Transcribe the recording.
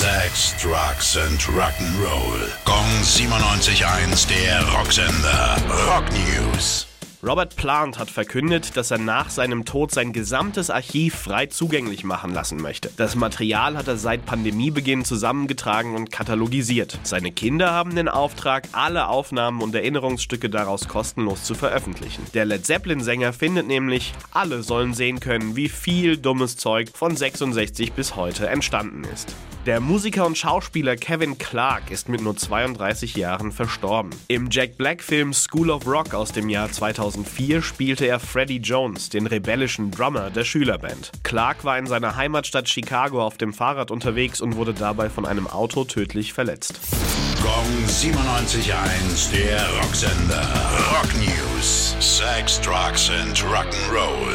Sex, Drugs and Rock'n'Roll. Gong 97.1, der Rocksender. Rock News. Robert Plant hat verkündet, dass er nach seinem Tod sein gesamtes Archiv frei zugänglich machen lassen möchte. Das Material hat er seit Pandemiebeginn zusammengetragen und katalogisiert. Seine Kinder haben den Auftrag, alle Aufnahmen und Erinnerungsstücke daraus kostenlos zu veröffentlichen. Der Led Zeppelin-Sänger findet nämlich, alle sollen sehen können, wie viel dummes Zeug von 66 bis heute entstanden ist. Der Musiker und Schauspieler Kevin Clark ist mit nur 32 Jahren verstorben. Im Jack Black-Film School of Rock aus dem Jahr 2004 spielte er Freddie Jones, den rebellischen Drummer der Schülerband. Clark war in seiner Heimatstadt Chicago auf dem Fahrrad unterwegs und wurde dabei von einem Auto tödlich verletzt. Gong 97.1, der Rocksender. Rock News. Sex, Drugs and Rock'n'Roll.